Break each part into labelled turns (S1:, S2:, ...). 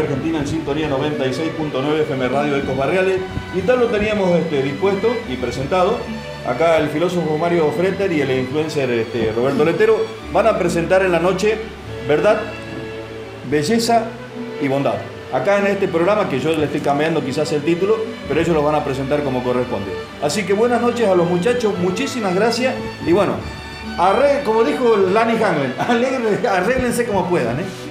S1: Argentina en sintonía 96.9 FM Radio de Barriales y tal lo teníamos este, dispuesto y presentado. Acá el filósofo Mario Fretter y el influencer este, Roberto Letero van a presentar en la noche verdad, belleza y bondad. Acá en este programa, que yo le estoy cambiando quizás el título, pero ellos lo van a presentar como corresponde. Así que buenas noches a los muchachos, muchísimas gracias y bueno, como dijo Lani Hangren, arréglense como puedan. ¿eh?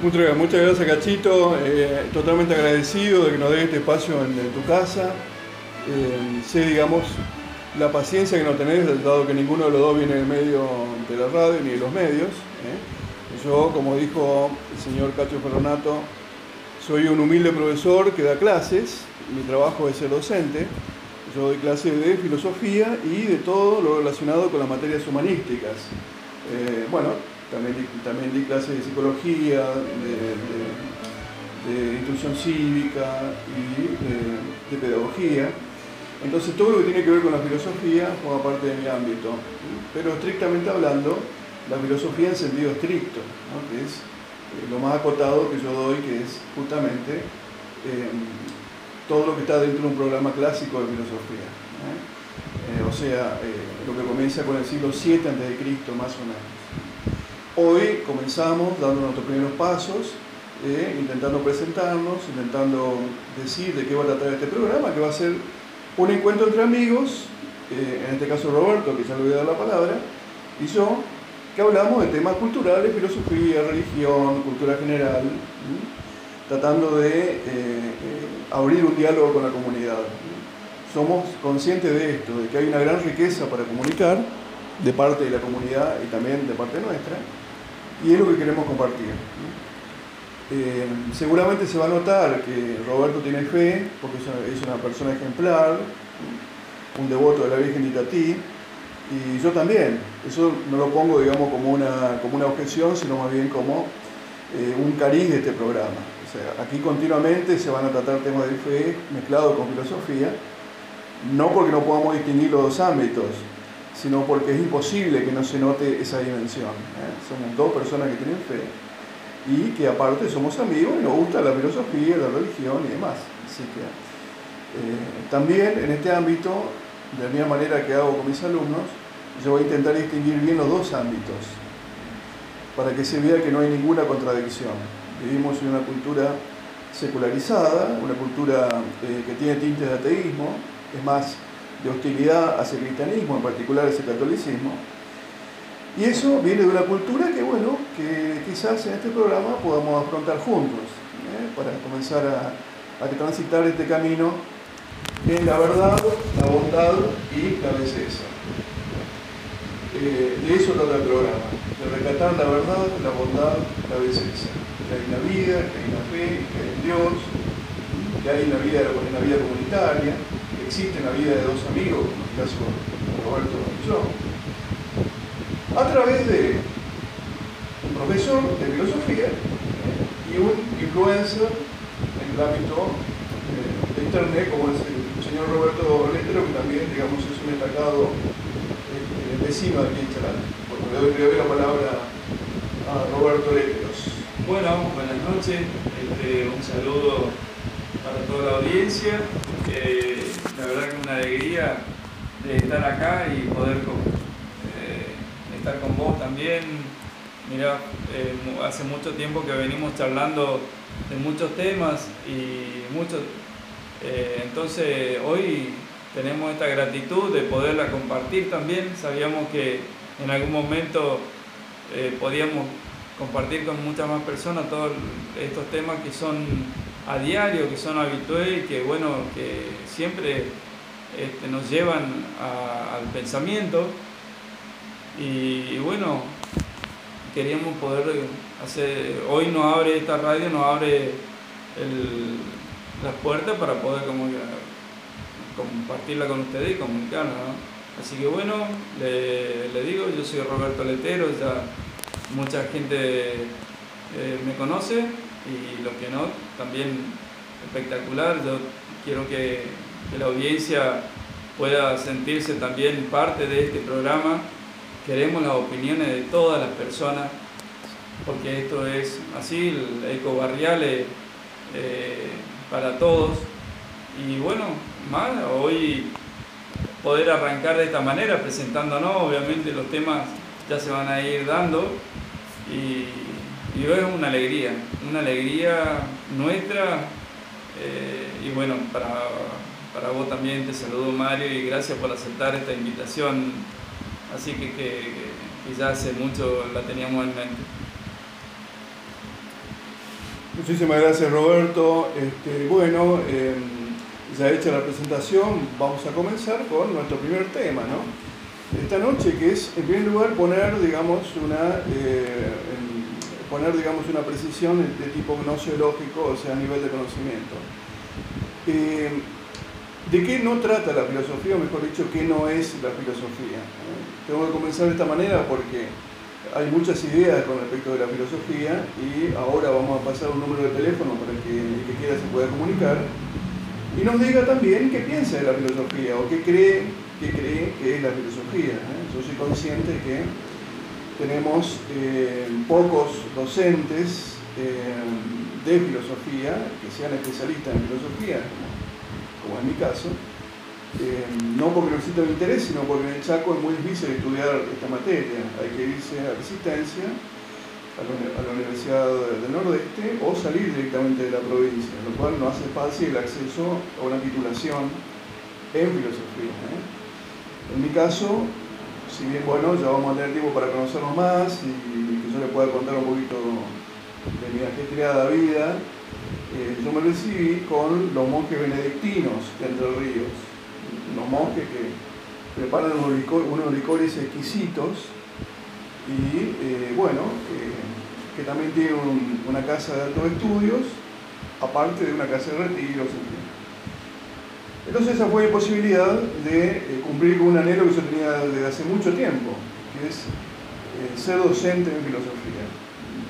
S2: Muchas, muchas gracias Cachito, eh, totalmente agradecido de que nos dé este espacio en, tu casa. Eh, sé, digamos, la paciencia que no tenés, dado que ninguno de los dos viene del medio de la radio ni de los medios. ¿eh? Yo, como dijo el señor Cacho Ferronato, soy un humilde profesor que da clases, mi trabajo es ser docente. Yo doy clases de filosofía y de todo lo relacionado con las materias humanísticas. bueno, también di, también di clases de psicología, de, instrucción cívica y de, pedagogía. Entonces todo lo que tiene que ver con la filosofía forma parte de mi ámbito. Pero estrictamente hablando, la filosofía en sentido estricto, que es eh, lo más acotado que yo doy, que es justamente eh, todo lo que está dentro de un programa clásico de filosofía. Eh, o sea, lo que comienza con el siglo VII a.C., más o menos. Hoy comenzamos dando nuestros primeros pasos, eh, intentando presentarnos, intentando decir de qué va a tratar este programa, que va a ser un encuentro entre amigos, eh, en este caso Roberto, que ya le voy a dar la palabra, y yo, que hablamos de temas culturales, filosofía, religión, cultura general, tratando de eh, abrir un diálogo con la comunidad. Somos conscientes de esto, de que hay una gran riqueza para comunicar de parte de la comunidad y también de parte nuestra, y es lo que queremos compartir. Eh, seguramente se va a notar que Roberto tiene fe, porque es una, persona ejemplar, un devoto de la Virgen de Itatí, y yo también. Eso no lo pongo, digamos, como una, como una objeción, sino más bien como eh, un cariz de este programa. O sea, aquí continuamente se van a tratar temas de fe mezclados con filosofía, no porque no podamos distinguir los dos ámbitos, sino porque es imposible que no se note esa dimensión. ¿eh? Somos dos personas que tienen fe y que aparte somos amigos y nos gusta la filosofía, la religión y demás. Así que eh, también en este ámbito, de la misma manera que hago con mis alumnos, yo voy a intentar distinguir bien los dos ámbitos para que se vea que no hay ninguna contradicción. Vivimos en una cultura secularizada, una cultura eh, que tiene tintes de ateísmo, es más, de hostilidad hacia el cristianismo, en particular hacia el catolicismo. Y eso viene de una cultura que, bueno, que quizás en este programa podamos afrontar juntos, ¿eh? para comenzar a, a, transitar este camino en la verdad, la bondad y la belleza. Eh, de eso trata el programa, de rescatar la verdad, la bondad, la belleza. Que hay una vida, que hay una fe, que hay Dios, que hay una vida, una vida comunitaria, existe en la vida de dos amigos, en el caso Roberto y yo, a través de un profesor de filosofía y un influencer en el ámbito eh, de Internet, como es el señor Roberto Letero, que también digamos, es un destacado eh, vecino de aquí en Chalán. Bueno, le doy, la palabra a Roberto Leteros.
S3: Bueno, buenas noches, este, un saludo para toda la audiencia. Eh, la verdad que es una alegría de estar acá y poder eh, estar con vos también. Mira, eh, hace mucho tiempo que venimos charlando de muchos temas y muchos. Entonces hoy tenemos esta gratitud de poderla compartir también. Sabíamos que en algún momento podíamos compartir con muchas más personas todos estos temas que son a diario, que son habituales que, bueno, que siempre este, nos llevan al pensamiento. Y, bueno, queríamos poder hacer, hoy nos abre esta radio, nos abre las puertas para poder como, compartirla con ustedes y comunicarla. Así que bueno, le, digo, yo soy Roberto Letero, ya mucha gente eh, me conoce y los que no, también espectacular. Yo quiero que, la audiencia pueda sentirse también parte de este programa. Queremos las opiniones de todas las personas, porque esto es así, el eco barrial eh, para todos. Y bueno, más hoy poder arrancar de esta manera, presentándonos, obviamente los temas ya se van a ir dando y, hoy es una alegría, una alegría nuestra eh, y bueno, para, para vos también te saludo Mario y gracias por aceptar esta invitación, así que, que, ya hace mucho la teníamos en mente.
S2: Muchísimas gracias Roberto. Este, bueno, em, ya hecha la presentación, vamos a comenzar con nuestro primer tema, ¿no? Esta noche que es, en primer lugar, poner, digamos, una, eh, poner, digamos, una precisión de tipo gnosiológico, o sea, a nivel de conocimiento. Em, ¿De qué no trata la filosofía, o mejor dicho, qué no es la filosofía? Tengo que comenzar de esta manera porque hay muchas ideas con respecto de la filosofía y ahora vamos a pasar un número de teléfono para que el que quiera se pueda comunicar y nos diga también qué piensa de la filosofía o qué cree, qué cree que es la filosofía. Yo soy consciente que tenemos eh, pocos docentes eh, de filosofía que sean especialistas en filosofía, como en mi caso, eh, no porque no exista el interés, sino porque en el Chaco es muy difícil estudiar esta materia. Hay que irse a Resistencia, a la, Universidad del Nordeste, o salir directamente de la provincia, lo cual no hace fácil el acceso a una titulación en filosofía. En mi caso, si bien bueno, ya vamos a tener tiempo para conocernos más y que yo le pueda contar un poquito de mi ajetreada vida, eh, yo me recibí con los monjes benedictinos de Entre Ríos, unos monjes que preparan unos, licores exquisitos y eh, bueno, que también tienen una casa de altos estudios, aparte de una casa de retiros. Entonces esa fue mi posibilidad de cumplir con un anhelo que yo tenía desde hace mucho tiempo, que es ser docente en filosofía.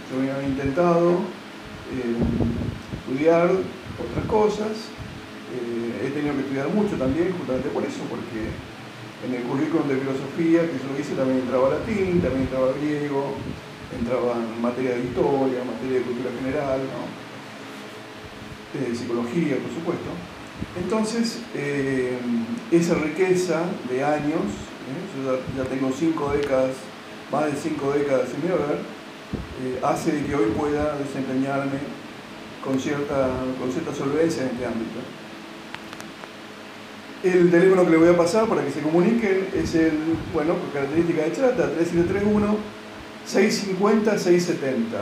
S2: Yo había intentado estudiar otras cosas. Eh, he tenido que estudiar mucho también, justamente por eso, porque en el currículum de filosofía que yo hice también entraba latín, también entraba griego, entraba en materia de historia, materia de cultura general, eh, psicología, por supuesto. Entonces, eh, esa riqueza de años, yo ya, tengo cinco décadas, más de cinco décadas en mi hogar, hace que hoy pueda desempeñarme con cierta, con cierta solvencia en este ámbito. El teléfono que le voy a pasar para que se comuniquen es el, bueno, por característica de trata, 3731 650 670.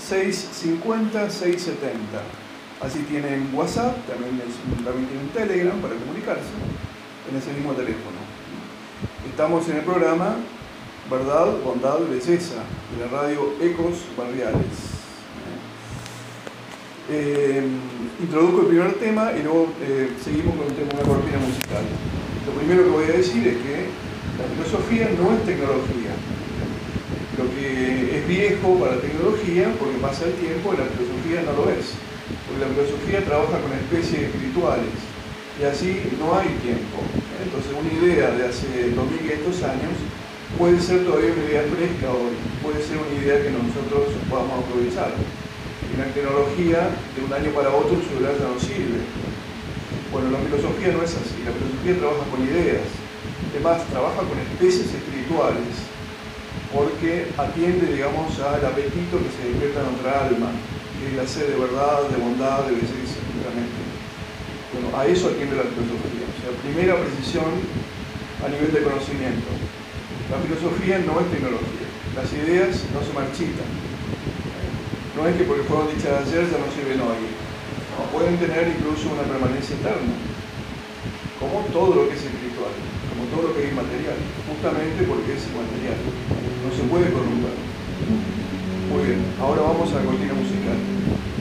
S2: 650 670. Así tienen WhatsApp, también, tienen Telegram para comunicarse en ese mismo teléfono. Estamos en el programa Verdad, Bondad, Belleza de la radio Ecos Barriales. Eh, introduzco el primer tema y luego eh, seguimos con el tema de una cortina musical. Lo primero que voy a decir es que la filosofía no es tecnología. Lo que es viejo para la tecnología, porque pasa el tiempo, la filosofía no lo es. La filosofía trabaja con especies espirituales y así no hay tiempo. Entonces una idea de hace 2500 años puede ser todavía una idea fresca hoy, puede ser una idea que nosotros podamos aprovechar y la tecnología de un año para otro su ya no sirve. Bueno, la filosofía no es así, la filosofía trabaja con ideas, además trabaja con especies espirituales, porque atiende, digamos, al apetito que se despierta en nuestra alma, sed de verdad, de bondad, de belleza, justamente. Bueno, a eso atiende la filosofía. O sea, primera precisión a nivel de conocimiento. La filosofía no es tecnología, las ideas no se marchitan, no es que porque fueron dichas ayer ya no sirven hoy. Pueden tener incluso una permanencia eterna, como todo lo que es espiritual, como todo lo que es inmaterial, justamente porque es inmaterial. No se puede corromper. Muy bien, ahora vamos a la cortina musical.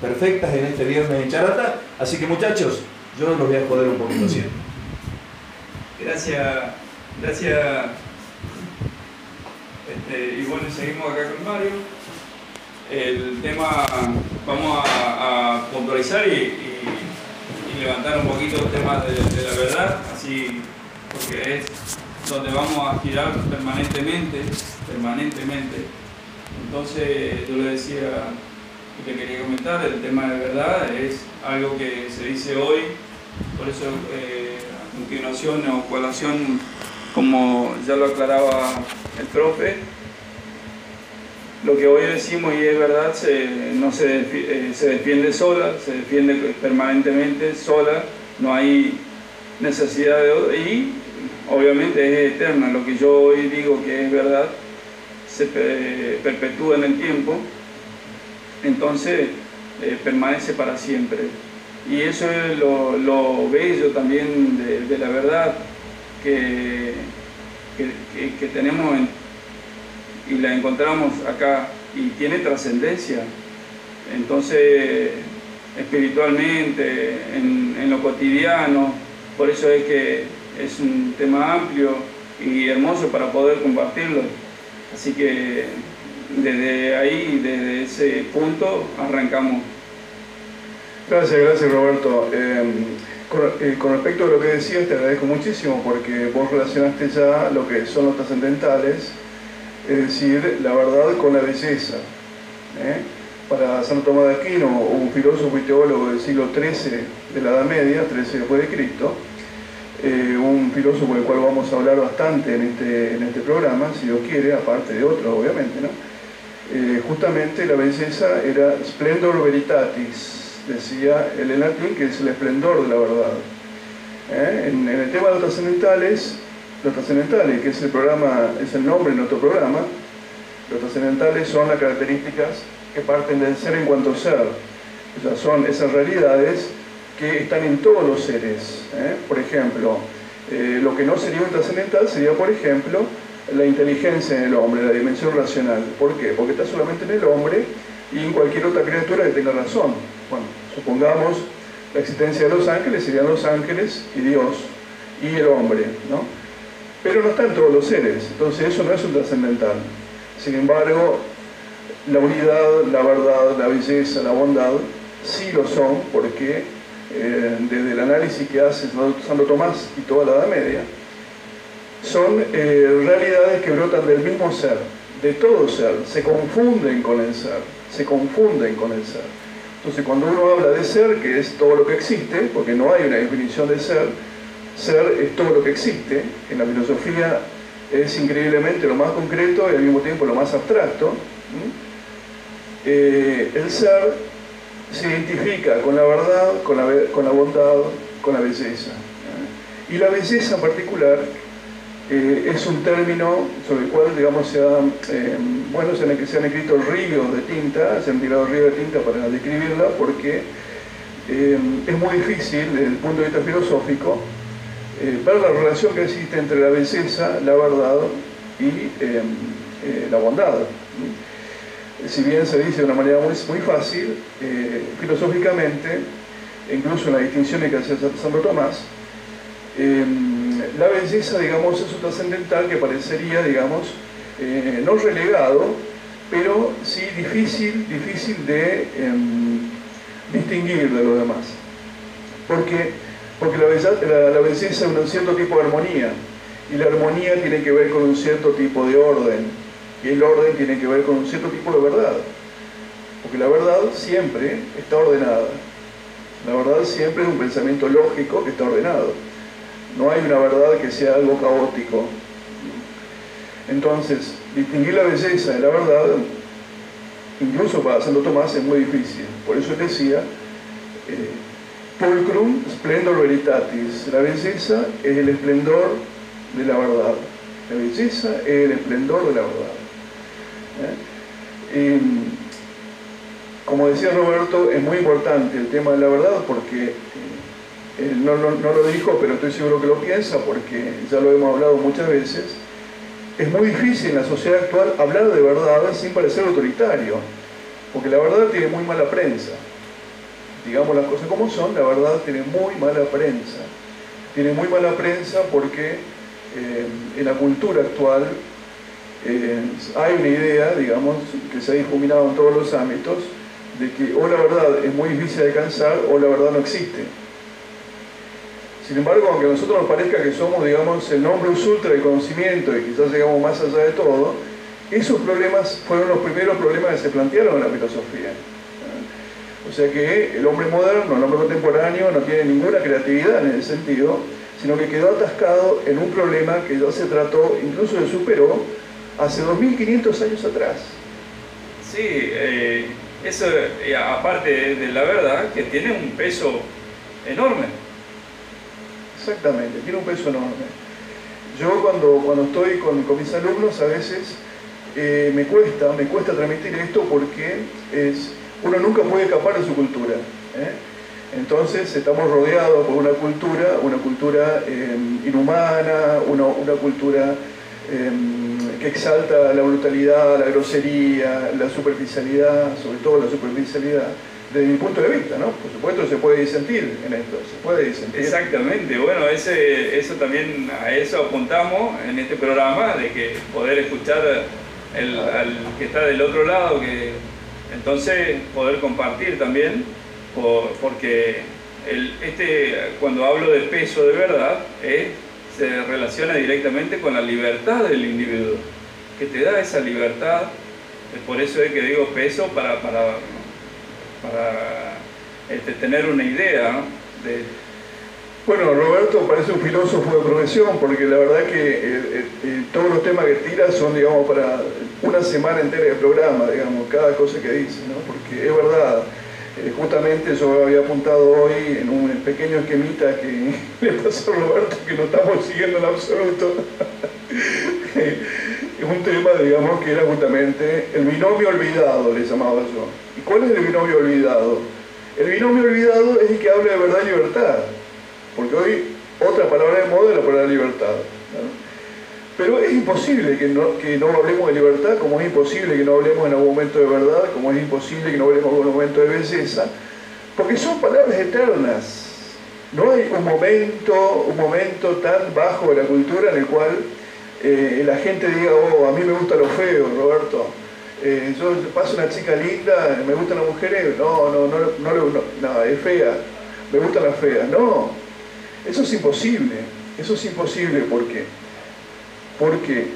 S1: Perfectas en este viernes de charata. Así que muchachos, yo los voy a joder un poquito así.
S3: Gracias, gracias. Este, y bueno, seguimos acá con Mario. El tema, vamos a, puntualizar y, levantar un poquito el tema de, de la verdad, así porque es donde vamos a girar permanentemente, permanentemente. Entonces yo le decía que quería comentar, el tema de verdad es algo que se dice hoy, por eso eh, a continuación o colación, como ya lo aclaraba el profe, lo que hoy decimos y es verdad no se, eh, se defiende sola, se defiende permanentemente sola, no hay necesidad de y obviamente es eterna, lo que yo hoy digo que es verdad se perpetúa en el tiempo entonces eh, permanece para siempre. Y eso es lo, bello también de, la verdad que, que, tenemos y la encontramos acá y tiene trascendencia. Entonces, espiritualmente, en, en lo cotidiano, por eso es que es un tema amplio y hermoso para poder compartirlo. Así que desde ahí, desde ese punto, arrancamos.
S2: Gracias, gracias Roberto. Em, eh, con, respecto a lo que decías, te agradezco muchísimo porque vos relacionaste ya lo que son los trascendentales, es decir, la verdad con la belleza. ¿eh? Para Santo Tomás de Aquino, un filósofo y teólogo del siglo XIII de la Edad Media, XIII después de Cristo, eh, un filósofo del cual vamos a hablar bastante en este, en este programa, si Dios quiere, aparte de otros, obviamente, ¿no? Eh, justamente la belleza era splendor veritatis, decía el en latín, que es el esplendor de la verdad. ¿Eh? En, el tema de los trascendentales, los trascendentales, que es el programa, es el nombre de nuestro programa, los trascendentales son las características que parten del ser en cuanto ser. O sea, son esas realidades que están en todos los seres. ¿eh? Por ejemplo, lo que no sería un trascendental sería, por ejemplo, la inteligencia en el hombre, la dimensión racional. ¿Por qué? Porque está solamente en el hombre y en cualquier otra criatura que tenga razón. Bueno, supongamos la existencia de los ángeles, serían los ángeles y Dios y el hombre, ¿no? Pero no están todos los seres, entonces eso no es un trascendental. Sin embargo, la unidad, la verdad, la belleza, la bondad sí lo son, porque eh, desde el análisis que hace Santo Tomás y toda la Edad Media, son eh, realidades que brotan del mismo ser, de todo ser, se confunden con el ser, se confunden con el ser. Entonces cuando uno habla de ser, que es todo lo que existe, porque no hay una definición de ser, ser es todo lo que existe, en la filosofía es increíblemente lo más concreto y al mismo tiempo lo más abstracto, eh, el ser se identifica con la verdad, con la, con la bondad, con la belleza. Y la belleza en particular eh, es un término sobre el cual, digamos, se han, eh, bueno, se han, se han, escrito ríos de tinta, se han tirado ríos de tinta para describirla, porque eh, es muy difícil desde el punto de vista filosófico ver la relación que existe entre la belleza, la verdad y la bondad. Si bien se dice de una manera muy, fácil, filosóficamente, incluso en las distinciones que hace Santo Tomás, la belleza, digamos, es un trascendental que parecería, digamos, eh, no relegado, pero sí difícil, difícil de em, distinguir de lo demás. Porque, porque la, belleza, la, belleza es un cierto tipo de armonía, y la armonía tiene que ver con un cierto tipo de orden, y el orden tiene que ver con un cierto tipo de verdad. Porque la verdad siempre está ordenada. La verdad siempre es un pensamiento lógico que está ordenado. No hay una verdad que sea algo caótico. Entonces, distinguir la belleza de la verdad, incluso para Santo Tomás, es muy difícil. Por eso decía, eh, pulcrum splendor veritatis. La belleza es el esplendor de la verdad. La belleza es el esplendor de la verdad. ¿Eh? como decía Roberto, es muy importante el tema de la verdad porque no, lo dijo, pero estoy seguro que lo piensa porque ya lo hemos hablado muchas veces, es muy difícil en la sociedad actual hablar de verdad sin parecer autoritario, porque la verdad tiene muy mala prensa. Digamos las cosas como son, la verdad tiene muy mala prensa. Tiene muy mala prensa porque eh, en la cultura actual eh, hay una idea, digamos, que se ha difuminado en todos los ámbitos, de que o la verdad es muy difícil de alcanzar o la verdad no existe. Sin embargo, aunque a nosotros nos parezca que somos, digamos, el nombre ultra del conocimiento y quizás llegamos más allá de todo, esos problemas fueron los primeros problemas que se plantearon en la filosofía. O sea que el hombre moderno, el hombre contemporáneo, no tiene ninguna creatividad en ese sentido, sino que quedó atascado en un problema que ya se trató, incluso se superó, hace 2500 años atrás.
S3: Sí, eh, eso eh, aparte de la verdad, que tiene un peso enorme
S2: Exactamente, tiene un peso enorme. Yo cuando, cuando estoy con, mis alumnos a veces eh, me cuesta, me cuesta transmitir esto porque es, uno nunca puede escapar de su cultura. ¿eh? Entonces estamos rodeados por una cultura, una cultura em, inhumana, una, cultura que exalta la brutalidad, la grosería, la superficialidad, sobre todo la superficialidad desde mi punto de vista, ¿no? Por supuesto se puede disentir en esto, se puede disentir.
S3: Exactamente, bueno, eso también, a eso apuntamos en este programa, de que poder escuchar al que está del otro lado, que entonces poder compartir también, porque este, cuando hablo de peso de verdad, se relaciona directamente con la libertad del individuo, que te da esa libertad, por eso es que digo peso para para este, tener una idea de...
S2: Bueno, Roberto parece un filósofo de profesión, porque la verdad que eh, eh, eh, todos los temas que tira son, digamos, para una semana entera de programa, digamos, cada cosa que dice, ¿no? Porque es verdad, justamente yo había apuntado hoy en un pequeño esquemita que le pasó a Roberto, que no estamos siguiendo en absoluto. es un tema, digamos, que era justamente el binomio olvidado, le llamaba yo. ¿Y cuál es el binomio olvidado? El binomio olvidado es el que habla de verdad y libertad, porque hoy otra palabra de moda es la palabra libertad. Pero es imposible que no, que no hablemos de libertad, como es imposible que no hablemos en algún momento de verdad, como es imposible que no hablemos en algún momento de belleza, porque son palabras eternas. No hay un momento, un momento tan bajo de la cultura en el cual eh, la gente diga, oh, a mí me gusta lo feo, Roberto, eh, yo paso una chica linda, me gustan las mujeres, no, no, no, no, no, no, es fea, me gustan las feas, no, eso es imposible, eso es imposible, ¿por qué? Porque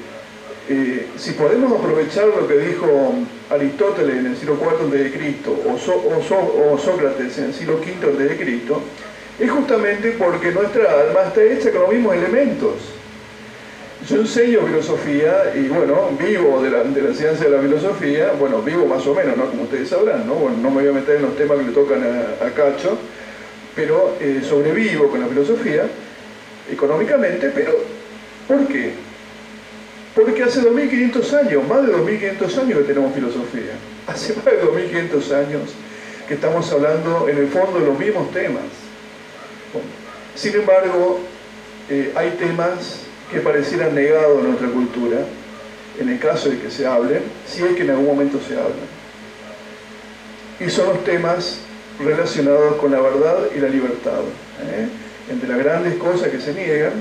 S2: eh, si podemos aprovechar lo que dijo Aristóteles en el siglo IV a.C. O, o, Sócrates en el siglo V a.C., es justamente porque nuestra alma está hecha con los mismos elementos. Yo enseño filosofía y bueno, vivo de la, de ciencia de la filosofía, bueno, vivo más o menos, ¿no? Como ustedes sabrán, ¿no? Bueno, no me voy a meter en los temas que le tocan a, Cacho, pero eh, sobrevivo con la filosofía económicamente, pero ¿por qué? Porque hace 2500 años, más de 2500 años que tenemos filosofía. Hace más de 2500 años que estamos hablando en el fondo de los mismos temas. sin embargo, eh, hay temas que parecieran negados en nuestra cultura, en el caso de que se hablen, si es que en algún momento se hablan. Y son los temas relacionados con la verdad y la libertad. ¿eh? Entre las grandes cosas que se niegan,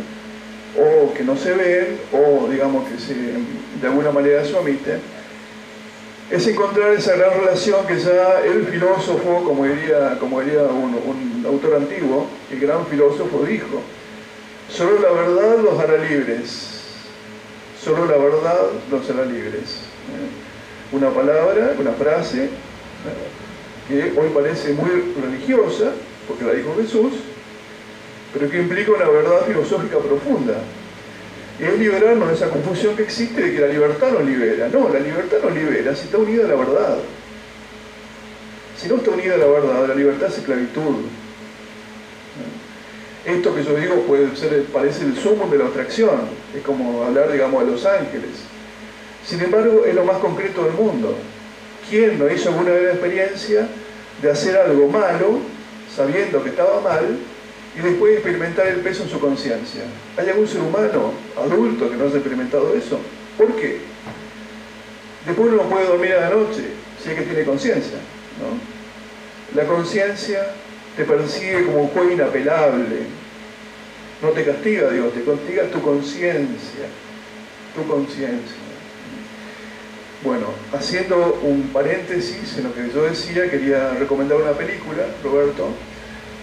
S2: o que no se ven, o digamos que se, de alguna manera se omiten, es encontrar esa gran relación que ya el filósofo, como diría, como diría un autor antiguo, el gran filósofo dijo, Solo la verdad los hará libres. Solo la verdad los hará libres. ¿eh? Una palabra, una frase ¿eh? que hoy parece muy religiosa, porque la dijo Jesús, pero que implica una verdad filosófica profunda. Es liberarnos de esa confusión que existe de que la libertad nos libera. No, la libertad nos libera si está unida a la verdad. Si no está unida a la verdad, la libertad es esclavitud. Esto que yo digo puede ser, parece el sumo de la abstracción, es como hablar, digamos, de los ángeles. Sin embargo, es lo más concreto del mundo. ¿Quién no hizo alguna vez la experiencia de hacer algo malo, sabiendo que estaba mal, y después experimentar el peso en su conciencia? ¿Hay algún ser humano adulto que no haya experimentado eso? ¿Por qué? Después uno no puede dormir a la noche, si es que tiene conciencia. ¿no? La conciencia te persigue como un juego inapelable. No te castiga Dios, te castiga tu conciencia, tu conciencia. Bueno, haciendo un paréntesis en lo que yo decía, quería recomendar una película, Roberto,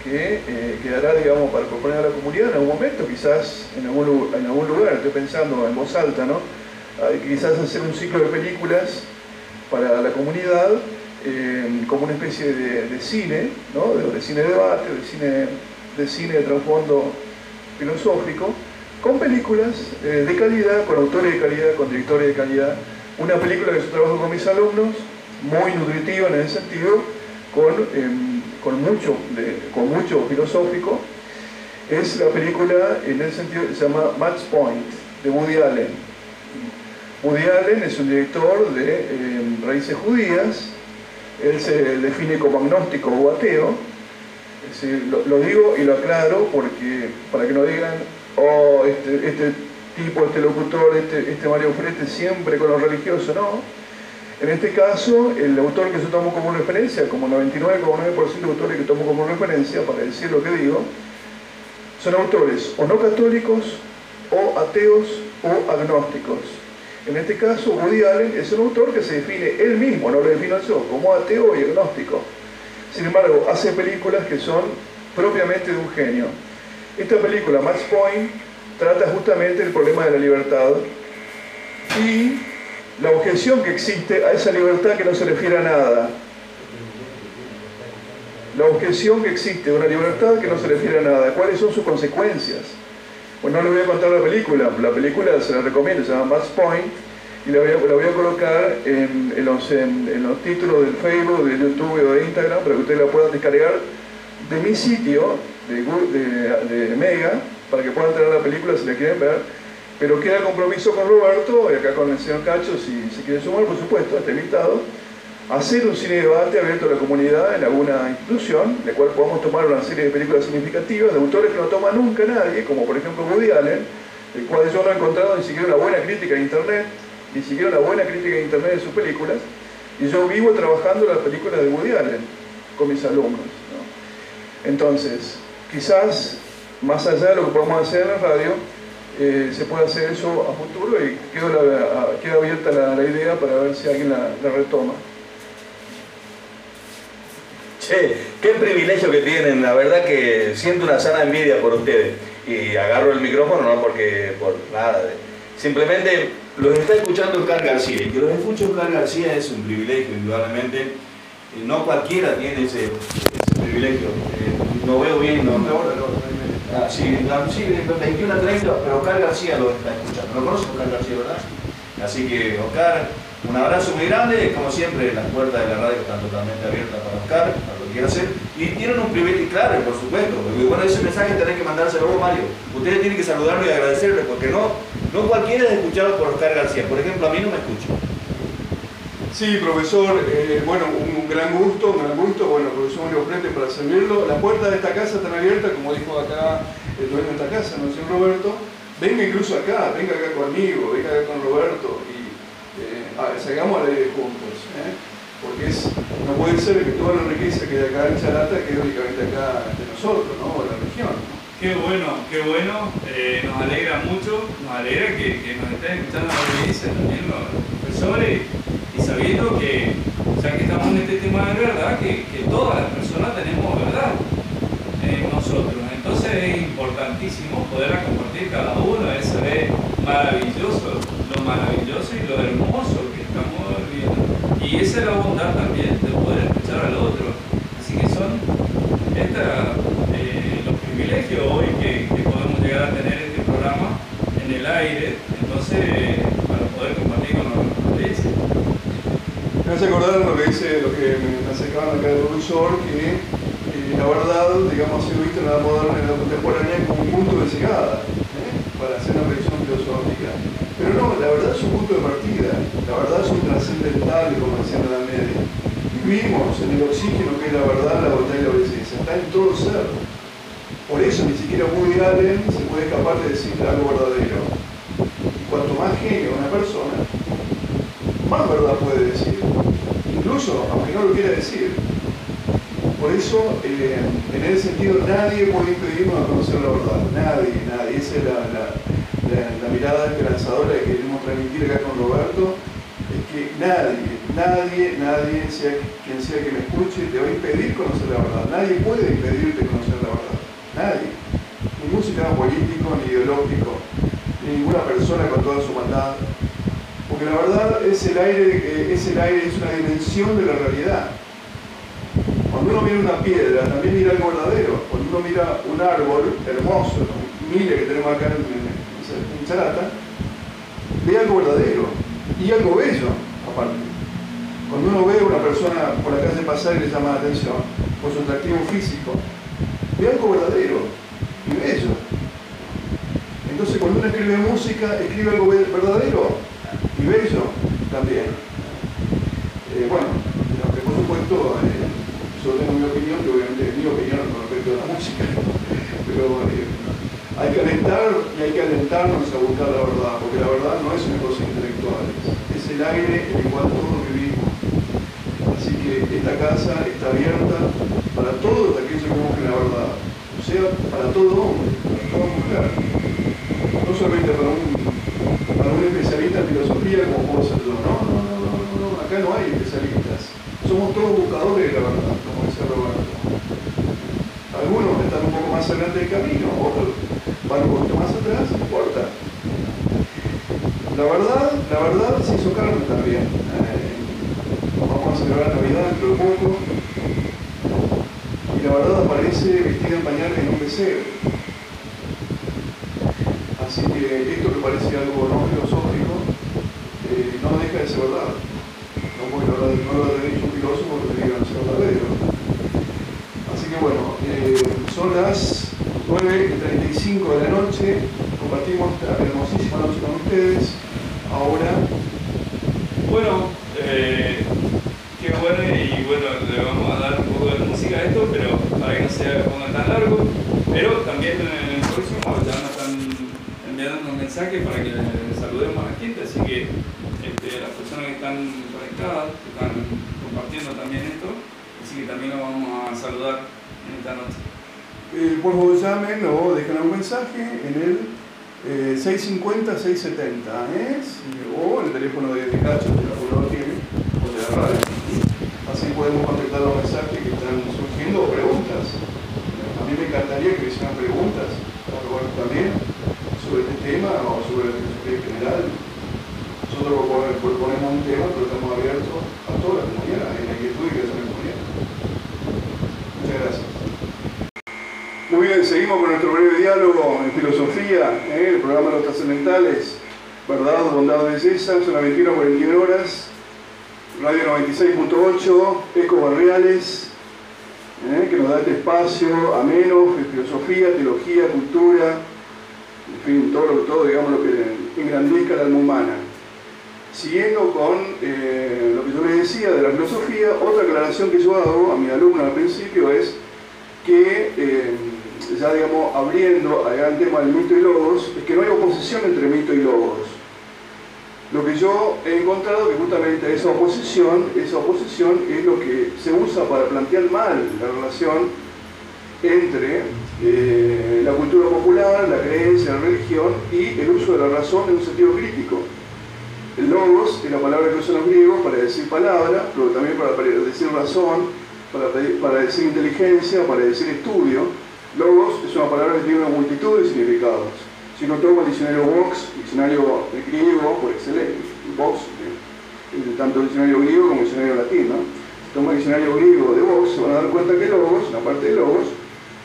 S2: que eh, quedará, digamos, para proponer a la comunidad en algún momento, quizás en algún lugar, estoy pensando en voz alta, ¿no? quizás hacer un ciclo de películas para la comunidad eh, como una especie de, cine, ¿no? de, cine de debate, de cine de, cine de trasfondo filosófico, con películas eh, de calidad, con autores de calidad, con directores de calidad. Una película que yo trabajo con mis alumnos, muy nutritiva en ese sentido, con, em, con, mucho, con mucho filosófico, es la película en el sentido se llama Match Point, de Woody Allen. Woody Allen es un director de em, raíces judías, él se define como agnóstico o ateo. lo, digo y lo aclaro porque para que no digan, oh, este, este tipo, este locutor, este, este Mario Frete siempre con lo religioso, no. En este caso, el autor que yo tomo como referencia, como 99,9% de autores que tomo como referencia, para decir lo que digo, son autores o no católicos, o ateos, o agnósticos. En este caso, Woody Allen es un autor que se define él mismo, no lo defino yo, como ateo y agnóstico. Sin embargo, hace películas que son propiamente de un genio. Esta película, Max Point, trata justamente el problema de la libertad y la objeción que existe a esa libertad que no se refiere a nada. La objeción que existe a una libertad que no se refiere a nada. ¿Cuáles son sus consecuencias? Pues no les voy a contar la película, la película se la recomiendo, se llama Max Point, y la voy a, colocar en, los, títulos del Facebook, de YouTube o de Instagram para que ustedes la puedan descargar de mi sitio, de, de, Mega, para que puedan tener la película si la quieren ver. Pero queda compromiso con Roberto y acá con el señor Cacho, si se quiere sumar, por supuesto, a este invitado hacer un cine debate abierto a la comunidad en alguna institución, en la cual podamos tomar una serie de películas significativas de autores que no toma nunca nadie, como por ejemplo Woody Allen, el cual yo no he encontrado ni siquiera una buena crítica en internet, ni siquiera una buena crítica en internet de sus películas, y yo vivo trabajando las películas de Woody Allen con mis alumnos. Entonces, quizás, más allá de lo que podemos hacer en la radio, eh, se puede hacer eso a futuro y queda abierta la, idea para ver si alguien la, retoma.
S1: Che, qué privilegio que tienen, la verdad que siento una sana envidia por ustedes. Y agarro el micrófono no porque por nada, simplemente los está escuchando Oscar García y que los escuche Oscar García es un privilegio, indudablemente. No cualquiera tiene ese, privilegio. Eh, no veo bien, no. Ah, sí, sí, 21 a 30, pero Oscar García lo está escuchando. ¿Lo conoce Oscar García, verdad? Así que, Oscar, un abrazo muy grande. Como siempre, las puertas de la radio están totalmente abiertas para Oscar, para lo que quiera hacer. Y tienen un privilegio, claro, por supuesto. Bueno, ese mensaje tenés que mandárselo vos, Mario. Ustedes tienen que saludarlo y agradecerle, porque no, no cualquiera es escuchado por Oscar García. Por ejemplo, a mí no me escucha.
S2: Sí, profesor, eh, bueno, un, gran gusto, un gran gusto, bueno, profesor Mario Frente para servirlo. Las puertas de esta casa están abiertas, como dijo acá el dueño de esta casa, ¿no, señor Roberto? Venga incluso acá, venga acá conmigo, venga acá con Roberto y eh, salgamos a leer juntos, ¿eh? porque es, no puede ser que toda la riqueza que hay acá en Charata quede únicamente acá de nosotros, ¿no? O la región.
S3: Qué bueno, qué bueno, eh, nos alegra mucho, nos alegra que, que nos estén escuchando la audiencia también los profesores y sabiendo que, ya que estamos en este tema de verdad, que, todas las personas tenemos verdad en nosotros. Entonces es importantísimo poder compartir cada uno, eso es maravilloso, lo maravilloso y lo hermoso que estamos viviendo. Y esa es la bondad también de poder escuchar al otro. Así que son eh, los privilegios hoy que, podemos llegar a tener este programa en el aire, entonces para poder compartir con los
S2: me hace acordar lo que dice, lo que me acercaban acá del profesor, que eh, la verdad, digamos, ha sido visto en la moderna, en la contemporánea, como un punto de llegada, ¿eh? para hacer una revisión filosófica. Pero no, la verdad es un punto de partida, la verdad es un trascendental, como decían en la media. Vivimos en el oxígeno que es la verdad, la bondad y la belleza, está en todo ser. Por eso ni siquiera Woody Allen se puede escapar de decir algo verdadero. Y cuanto más genio una persona, más verdad puede decir, incluso aunque no lo quiera decir. Por eso, eh, en ese sentido, nadie puede impedirnos de conocer la verdad, nadie, nadie. Esa es la, mirada esperanzadora que queremos transmitir acá con Roberto, es que nadie, nadie, nadie, sea quien sea que me escuche, te va a impedir conocer la verdad. Nadie puede impedirte conocer la verdad. Nadie. Ningún sistema político, ni ideológico, ni ninguna persona con toda su maldad porque la verdad es el aire, es el aire, es una dimensión de la realidad. Cuando uno mira una piedra, también mira algo verdadero. Cuando uno mira un árbol hermoso, mire que tenemos acá en, en, Charata, ve algo verdadero y algo bello, aparte. Cuando uno ve a una persona por la calle pasar y le llama la atención por su atractivo físico, ve algo verdadero y bello. Entonces, cuando uno escribe música, escribe algo verdadero y bello también. Eh, bueno, por supuesto eh, yo tengo mi opinión, que obviamente es mi opinión con respecto a la música, pero eh, hay que alentar y hay que alentarnos a buscar la verdad, porque la verdad no es una cosa intelectual, es el aire en el cual todos vivimos. Así que esta casa está abierta para todos aquellos que busquen la verdad, o sea, para todo hombre, para toda mujer, no solamente para un especialista en filosofía como puedo ser yo. No, no, no, no, no, acá no hay especialistas. Somos todos buscadores de la verdad, Algunos están un poco más adelante del camino, otros van un poquito más atrás, no importa. La verdad, la verdad se hizo carne también. Eh, vamos a celebrar Navidad dentro de poco. Y la verdad aparece vestida en pañales en un pesebre. Así que esto que parece algo no filosófico, eh, no deja de ser verdad. No puede hablar de nuevo de dicho un filósofo que te digan ser verdadero. Bueno, eh, son las 9.35 de la noche, compartimos esta hermosísima noche con ustedes. Ahora.
S3: Bueno, eh, qué bueno y bueno, le vamos a dar un poco de música a esto, pero para que no se ponga tan largo. Pero también en el próximo ya no están enviando un mensaje para que saludemos a la gente, así que este, las personas que están conectadas, que están compartiendo también esto, así que también lo vamos a saludar esta noche.
S2: Eh, por favor llamen o dejen un mensaje en el 650-670, ¿eh? o el teléfono de, de Cacho, que el tiene, o de la radio. Así podemos contestar los mensajes que están surgiendo o preguntas. A mí me encantaría que hicieran preguntas, también, sobre este tema o sobre la filosofía en general. Nosotros proponemos un tema, pero estamos abiertos a toda la comunidad, en la inquietud y que la comunidad. Muchas gracias. Muy bien, seguimos con nuestro breve diálogo en filosofía, ¿eh? el programa de los trascendentales, verdad, bondad, belleza, son las 21 41 horas, radio 96.8, Ecos Barriales, ¿eh? que nos da este espacio ameno, filosofía, teología, cultura, en fin, todo, todo digamos, lo que engrandezca la alma humana. Siguiendo con eh, lo que yo les decía de la filosofía, otra aclaración que yo hago a mi alumno al principio es que ya digamos, abriendo al tema del mito y logos, es que no hay oposición entre mito y logos. Lo que yo he encontrado que justamente esa oposición, esa oposición es lo que se usa para plantear mal la relación entre eh, la cultura popular, la creencia, la religión y el uso de la razón en un sentido crítico. El logos es la palabra que usan los griegos para decir palabra, pero también para decir razón, para decir inteligencia, para decir estudio, Logos es una palabra que tiene una multitud de significados. Si uno toma el diccionario Vox, diccionario griego por excelente, Vox, tanto el diccionario griego como el diccionario latino, si toma el diccionario griego de Vox, se van a dar cuenta que Logos, la parte de Logos,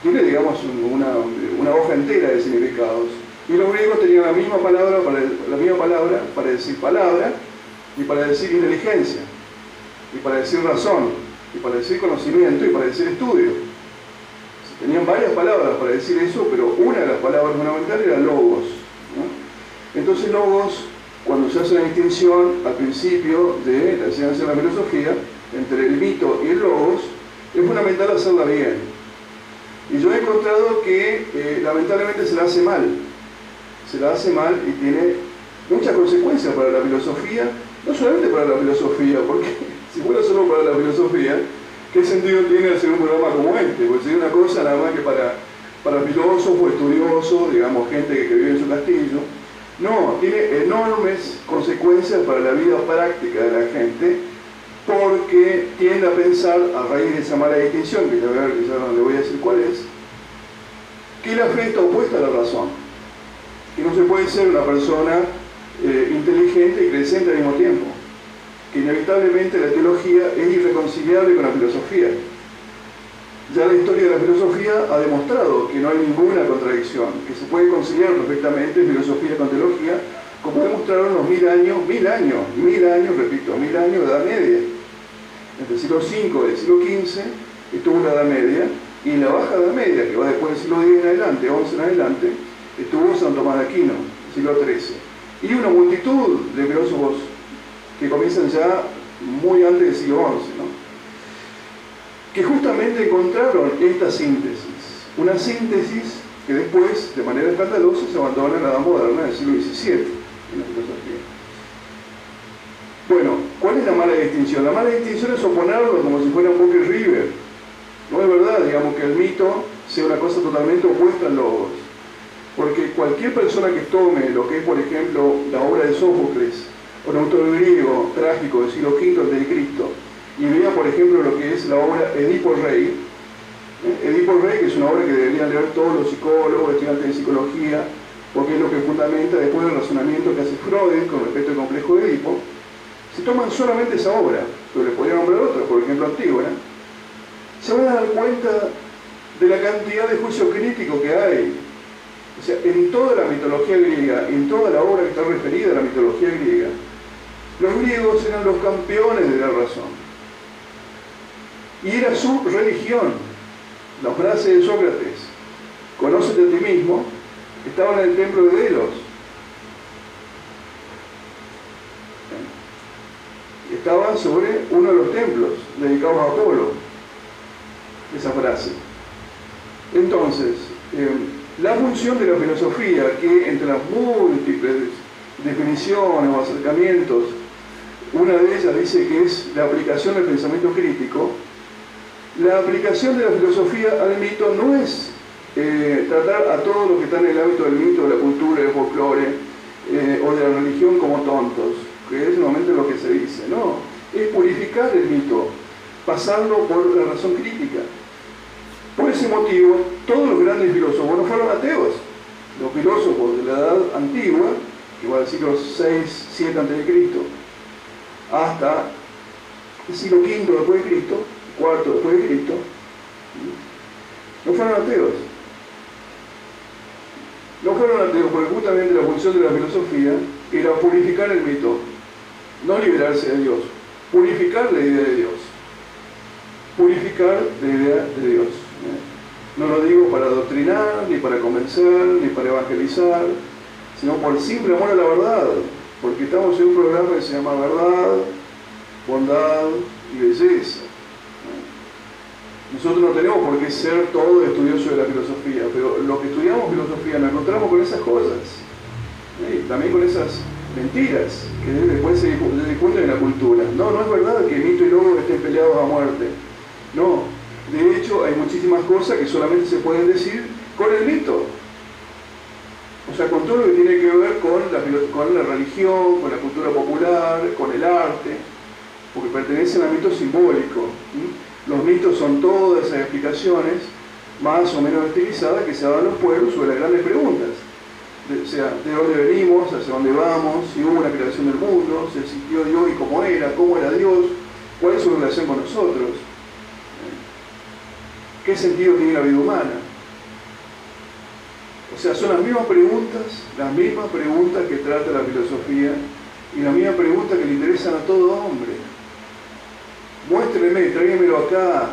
S2: tiene, digamos, una, una hoja entera de significados. Y los griegos tenían la misma palabra para, la misma palabra para decir palabra y para decir inteligencia, y para decir razón, y para decir conocimiento y para decir estudio. Tenían varias palabras para decir eso, pero una de las palabras fundamentales era logos. Entonces logos, cuando se hace la distinción al principio de la enseñanza de la filosofía, entre el mito y el logos, es fundamental hacerla bien. Y yo he encontrado que eh, lamentablemente se la hace mal. Se la hace mal y tiene muchas consecuencias para la filosofía, no solamente para la filosofía, porque si fuera solo para la filosofía, ¿Qué sentido tiene hacer un programa como este? Pues sería una cosa nada más que para, para filósofos, estudiosos, digamos, gente que vive en su castillo. No, tiene enormes consecuencias para la vida práctica de la gente porque tiende a pensar, a raíz de esa mala distinción, que ya, le voy a decir cuál es, que la fe está opuesta a la razón, que no se puede ser una persona eh, inteligente y creciente al mismo tiempo que inevitablemente la teología es irreconciliable con la filosofía. Ya la historia de la filosofía ha demostrado que no hay ninguna contradicción, que se puede conciliar perfectamente filosofía con teología, como demostraron los mil años, mil años, mil años, repito, mil años de Edad Media. Entre el siglo V y el siglo XV estuvo la Edad Media, y en la Baja Edad Media, que va después del siglo X en adelante, XI en adelante, estuvo San Tomás de Aquino, siglo XIII. Y una multitud de filósofos que comienzan ya muy antes del siglo XI, que justamente encontraron esta síntesis, una síntesis que después, de manera escandalosa, se abandona en la edad moderna del siglo XVII, en la filosofía. Bueno, ¿cuál es la mala distinción? La mala distinción es oponerlo como si fuera un Boca River. No es verdad, digamos, que el mito sea una cosa totalmente opuesta al logos. Porque cualquier persona que tome lo que es, por ejemplo, la obra de Sófocles, un autor griego trágico del siglo V a.C., y vea, por ejemplo, lo que es la obra Edipo Rey. ¿eh? Edipo Rey, que es una obra que deberían leer todos los psicólogos, estudiantes de psicología, porque es lo que fundamenta después del razonamiento que hace Freud con respecto al complejo de Edipo. Si toman solamente esa obra, pero le podría nombrar otra, por ejemplo Antígona, se van a dar cuenta de la cantidad de juicio crítico que hay. O sea, en toda la mitología griega, en toda la obra que está referida a la mitología griega, los griegos eran los campeones de la razón. Y era su religión. La frase de Sócrates, conócete a ti mismo, estaban en el templo de Delos. Estaban sobre uno de los templos dedicados a Apolo. Esa frase. Entonces, eh, la función de la filosofía, que entre las múltiples definiciones o acercamientos una de ellas dice que es la aplicación del pensamiento crítico. La aplicación de la filosofía al mito no es eh, tratar a todos los que están en el ámbito del mito, de la cultura, del folclore eh, o de la religión como tontos, que es normalmente lo que se dice. No, es purificar el mito, pasarlo por la razón crítica. Por ese motivo, todos los grandes filósofos no fueron ateos. Los filósofos de la edad antigua, que va del siglo 6, 7 a.C., hasta el siglo V después de Cristo, cuarto después de Cristo, no fueron ateos. No fueron ateos porque justamente la función de la filosofía era purificar el mito, no liberarse de Dios, purificar la idea de Dios. Purificar la idea de Dios. No lo digo para adoctrinar, ni para convencer, ni para evangelizar, sino por simple amor a la verdad, porque estamos en un programa que se llama Verdad, Bondad y Belleza. Nosotros no tenemos por qué ser todos estudiosos de la filosofía, pero los que estudiamos filosofía nos encontramos con esas cosas, también con esas mentiras que después se discuten en la cultura. No, no es verdad que mito y lobo estén peleados a muerte. No, de hecho hay muchísimas cosas que solamente se pueden decir con el mito. Sea, con todo lo que tiene que ver con la, religión, con la cultura popular, con el arte, porque pertenecen al mito simbólico. Los mitos son todas esas explicaciones más o menos estilizadas que se dan los pueblos sobre las grandes preguntas. o sea, de dónde venimos, hacia dónde vamos, si hubo una creación del mundo, si existió Dios y cómo era, cómo era Dios, cuál es su relación con nosotros, qué sentido tiene la vida humana. O sea, son las mismas preguntas, las mismas preguntas que trata la filosofía y las mismas preguntas que le interesan a todo hombre muéstreme, tráigamelo acá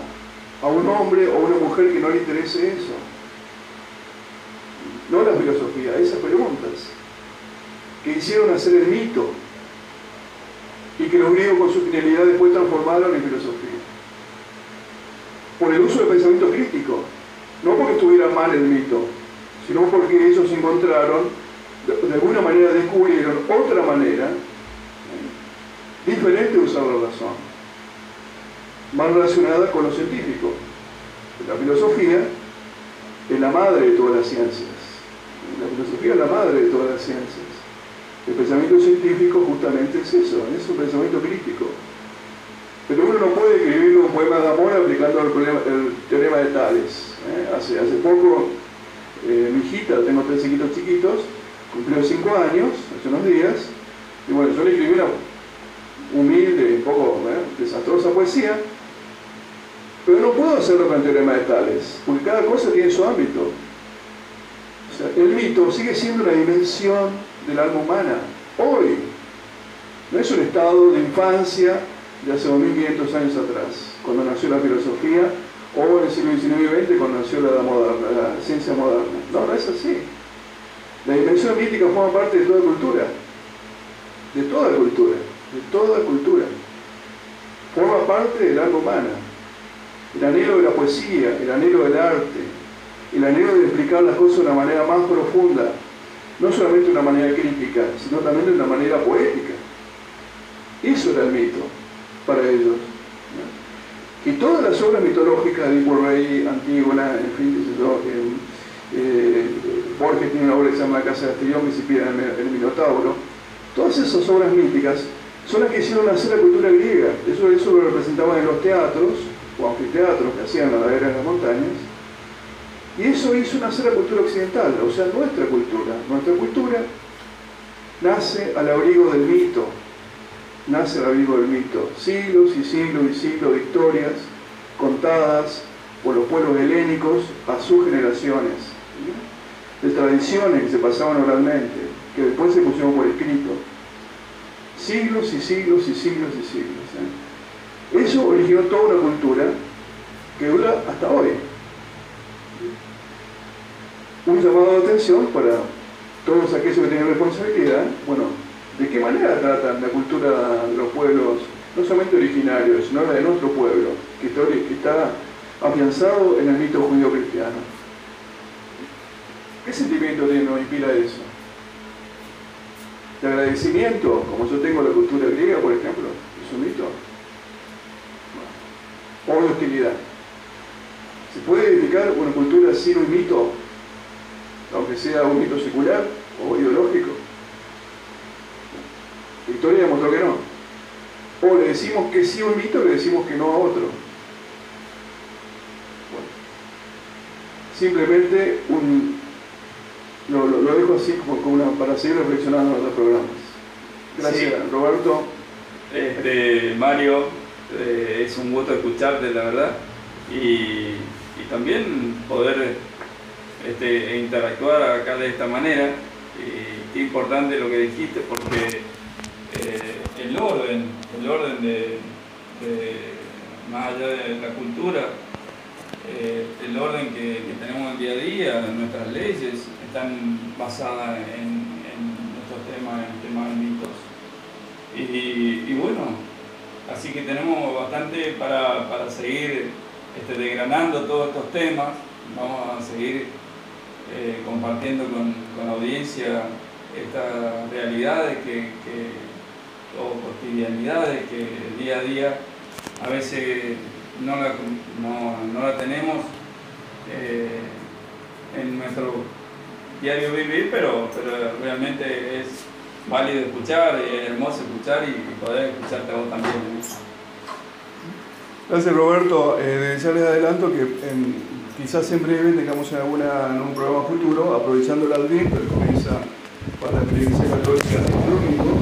S2: a un hombre o a una mujer que no le interese eso. No la filosofía, esas preguntas que hicieron hacer el mito y que los griegos con su finalidad después transformaron en filosofía. Por el uso del pensamiento crítico, no porque estuviera mal el mito, sino porque ellos encontraron, de alguna manera descubrieron otra manera diferente de usar la razón más relacionada con lo científico. La filosofía es la madre de todas las ciencias. La filosofía es la madre de todas las ciencias. El pensamiento científico justamente es eso, es un pensamiento crítico. Pero uno no puede escribir un poema de amor aplicando el, teorema de Tales. ¿eh? Hace, hace poco, eh, mi hijita, tengo tres chiquitos chiquitos, cumplió cinco años, hace unos días, y bueno, yo le escribí una humilde, un poco ¿eh? desastrosa poesía, pero no puedo hacerlo con el teorema de Tales, porque cada cosa tiene su ámbito. O sea, el mito sigue siendo una dimensión del alma humana, hoy. No es un estado de infancia de hace 2500 años atrás, cuando nació la filosofía, o en el siglo XIX y XX, cuando nació la, moderna, la ciencia moderna. No, no es así. La dimensión mítica forma parte de toda cultura, de toda cultura, de toda cultura. Forma parte del alma humana el anhelo de la poesía, el anhelo del arte, el anhelo de explicar las cosas de una manera más profunda, no solamente de una manera crítica, sino también de una manera poética. Eso era el mito para ellos. Y todas las obras mitológicas de Rey, Antígona, en fin, yo, eh, Borges tiene una obra que se llama La Casa de Astillón que se pide en el Minotauro, todas esas obras míticas son las que hicieron nacer la cultura griega. Eso, eso lo representaban en los teatros, o anfiteatros que hacían la ladera de las montañas, y eso hizo nacer la cultura occidental, o sea, nuestra cultura. Nuestra cultura nace al abrigo del mito, nace al abrigo del mito. Siglos y siglos y siglos de historias contadas por los pueblos helénicos a sus generaciones, de tradiciones que se pasaban oralmente, que después se pusieron por escrito. Siglos y siglos y siglos y siglos. ¿eh? Eso originó toda una cultura que dura hasta hoy. Un llamado de atención para todos aquellos que tienen responsabilidad, bueno, ¿de qué manera tratan la cultura de los pueblos, no solamente originarios, sino la de nuestro pueblo, que está, afianzado en el mito judío-cristiano? ¿Qué sentimiento tiene, nos inspira eso? ¿De agradecimiento, como yo tengo la cultura griega, por ejemplo? ¿Es un mito? o de hostilidad. ¿Se puede edificar una cultura sin un mito, aunque sea un mito secular o ideológico? La historia demostró que no. O le decimos que sí a un mito o le decimos que no a otro. Bueno, simplemente un, lo, lo, dejo así como, una, para seguir reflexionando en los programas. Gracias, Roberto.
S3: Este, Mario, eh, es un gusto escucharte, la verdad, y, también poder este, interactuar acá de esta manera. Y qué importante lo que dijiste, porque eh, el orden, el orden de, más allá de la cultura, eh, el orden que, tenemos en día a día, nuestras leyes, están basadas en, estos temas, en temas mitos. Y, bueno, así que tenemos bastante para, seguir este, desgranando todos estos temas. Vamos a seguir eh, compartiendo con, la audiencia estas realidades que, o cotidianidades que día a día a veces no la, no, la tenemos eh, en nuestro diario vivir, pero, pero realmente es válido escuchar, y es hermoso escuchar y poder escucharte a vos también.
S2: Gracias Roberto. Eh, ya les adelanto que quizás en breve tengamos en, alguna, en un programa futuro, aprovechando el adviento que comienza para la Iglesia Católica domingo,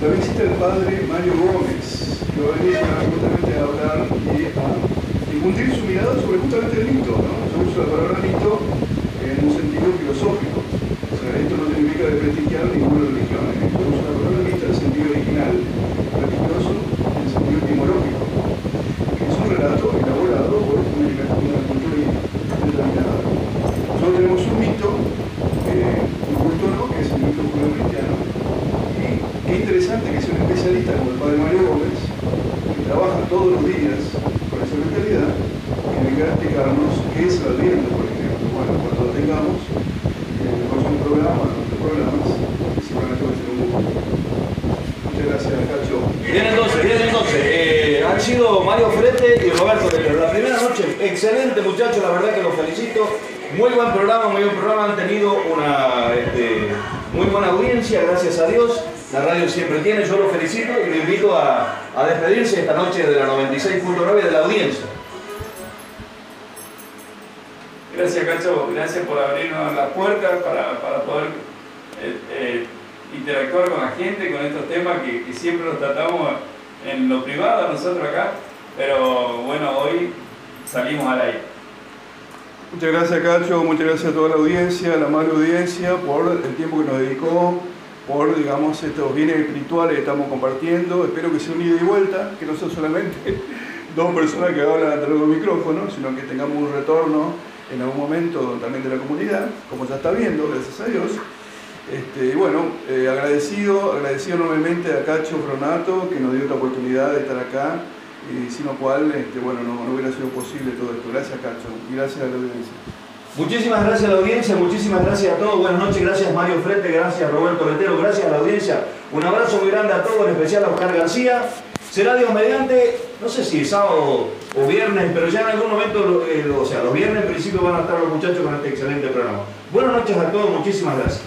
S2: la visita del Padre Mario Gómez, que va a venir justamente a hablar y a difundir su mirada sobre justamente el mito. ¿no? Yo uso la palabra mito en un sentido filosófico. O sea, esto no significa desprestigiar ninguna religión. Esto es una palabra mito en el sentido original, religioso en el sentido etimológico, que es un relato elaborado por una, una cultura determinada. Nosotros tenemos un mito, eh, un culto no, que es el mito judío-cristiano, y qué interesante que sea un especialista como el padre Mario Gómez, que trabaja todos los días con esa mentalidad, que venga a explicarnos qué es el adviento, por ejemplo. Bueno, cuando lo tengamos, en el próximo programa, en otros programas, seguramente va a ser un gusto. Muchas gracias, Cacho.
S1: Bien entonces, bien entonces. Eh, han sido Mario Frete y Roberto Pero La primera noche, excelente muchachos, la verdad que los felicito. Muy buen programa, muy buen programa. Han tenido una este, muy buena audiencia, gracias a Dios. La radio siempre tiene, yo los felicito y les invito a, a despedirse esta noche de la 96.9 de la audiencia.
S3: Gracias, Cacho. Gracias por abrirnos las puertas para, poder eh, eh, interactuar con la gente, con estos temas que, siempre los tratamos en lo privado nosotros acá, pero bueno, hoy salimos al aire.
S2: Muchas gracias, Cacho. Muchas gracias a toda la mala audiencia, por el tiempo que nos dedicó, por, digamos, estos bienes espirituales que estamos compartiendo. Espero que sea un ida y vuelta, que no sea solamente dos personas que hablan a través del micrófono, sino que tengamos un retorno en algún momento también de la comunidad, como ya está viendo, gracias a Dios. Este, bueno, eh, agradecido, agradecido enormemente a Cacho Fronato que nos dio esta oportunidad de estar acá, y sin lo cual este, bueno, no, hubiera sido posible todo esto. Gracias Cacho gracias a la audiencia.
S1: Muchísimas gracias a la audiencia, muchísimas gracias a todos. Buenas noches, gracias Mario Frente, gracias Roberto Letero, gracias a la audiencia. Un abrazo muy grande a todos, en especial a Oscar García. Será Dios mediante, no sé si sábado o viernes, pero ya en algún momento, eh, o sea, los viernes en principio van a estar los muchachos con este excelente programa. Buenas noches a todos, muchísimas gracias.